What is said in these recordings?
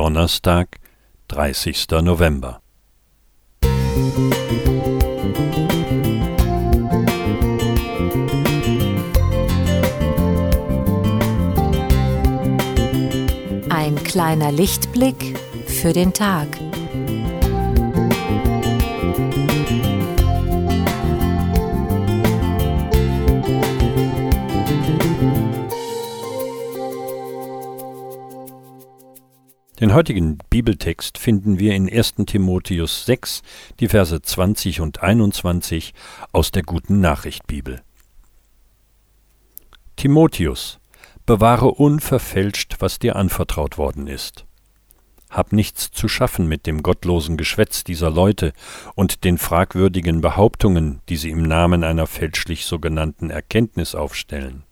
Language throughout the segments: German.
Donnerstag, 30. November. Ein kleiner Lichtblick für den Tag. Den heutigen Bibeltext finden wir in 1. Timotheus 6, die Verse 20 und 21 aus der Guten Nachricht Bibel. Timotheus, bewahre unverfälscht, was dir anvertraut worden ist. Hab nichts zu schaffen mit dem gottlosen Geschwätz dieser Leute und den fragwürdigen Behauptungen, die sie im Namen einer fälschlich sogenannten Erkenntnis aufstellen.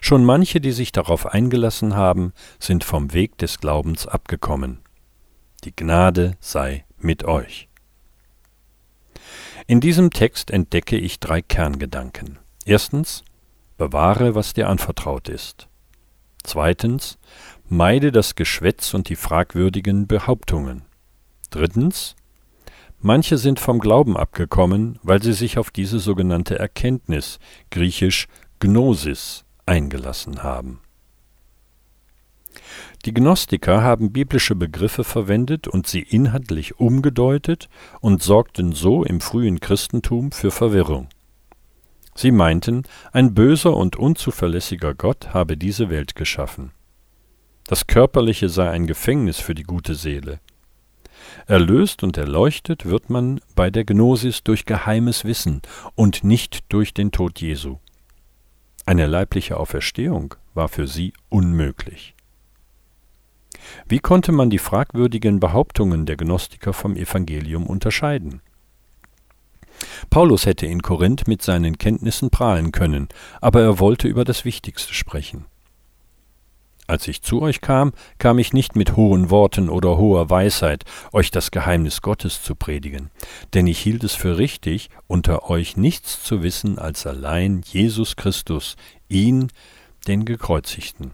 Schon manche, die sich darauf eingelassen haben, sind vom Weg des Glaubens abgekommen. Die Gnade sei mit euch. In diesem Text entdecke ich drei Kerngedanken. Erstens, bewahre, was dir anvertraut ist. Zweitens, meide das Geschwätz und die fragwürdigen Behauptungen. Drittens, manche sind vom Glauben abgekommen, weil sie sich auf diese sogenannte Erkenntnis, griechisch Gnosis, eingelassen haben. Die Gnostiker haben biblische Begriffe verwendet und sie inhaltlich umgedeutet und sorgten so im frühen Christentum für Verwirrung. Sie meinten, ein böser und unzuverlässiger Gott habe diese Welt geschaffen. Das Körperliche sei ein Gefängnis für die gute Seele. Erlöst und erleuchtet wird man bei der Gnosis durch geheimes Wissen und nicht durch den Tod Jesu. Eine leibliche Auferstehung war für sie unmöglich. Wie konnte man die fragwürdigen Behauptungen der Gnostiker vom Evangelium unterscheiden? Paulus hätte in Korinth mit seinen Kenntnissen prahlen können, aber er wollte über das Wichtigste sprechen. Als ich zu euch kam, kam ich nicht mit hohen Worten oder hoher Weisheit, euch das Geheimnis Gottes zu predigen, denn ich hielt es für richtig, unter euch nichts zu wissen als allein Jesus Christus, ihn, den Gekreuzigten.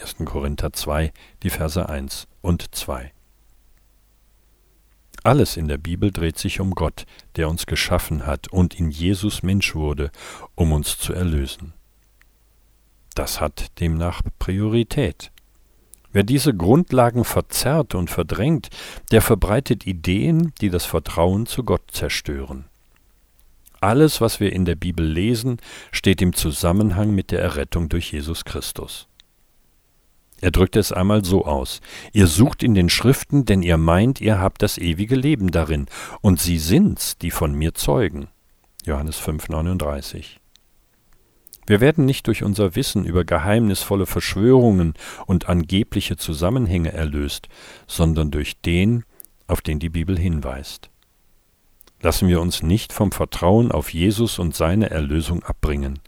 1. Korinther 2, die Verse 1 und 2. Alles in der Bibel dreht sich um Gott, der uns geschaffen hat und in Jesus Mensch wurde, um uns zu erlösen. Das hat demnach Priorität. Wer diese Grundlagen verzerrt und verdrängt, der verbreitet Ideen, die das Vertrauen zu Gott zerstören. Alles, was wir in der Bibel lesen, steht im Zusammenhang mit der Errettung durch Jesus Christus. Er drückt es einmal so aus. Ihr sucht in den Schriften, denn ihr meint, ihr habt das ewige Leben darin, und sie sind's, die von mir zeugen. Johannes 5,39 wir werden nicht durch unser Wissen über geheimnisvolle Verschwörungen und angebliche Zusammenhänge erlöst, sondern durch den, auf den die Bibel hinweist. Lassen wir uns nicht vom Vertrauen auf Jesus und seine Erlösung abbringen.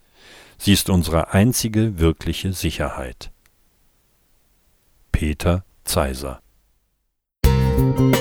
Sie ist unsere einzige wirkliche Sicherheit. Peter Zeiser Musik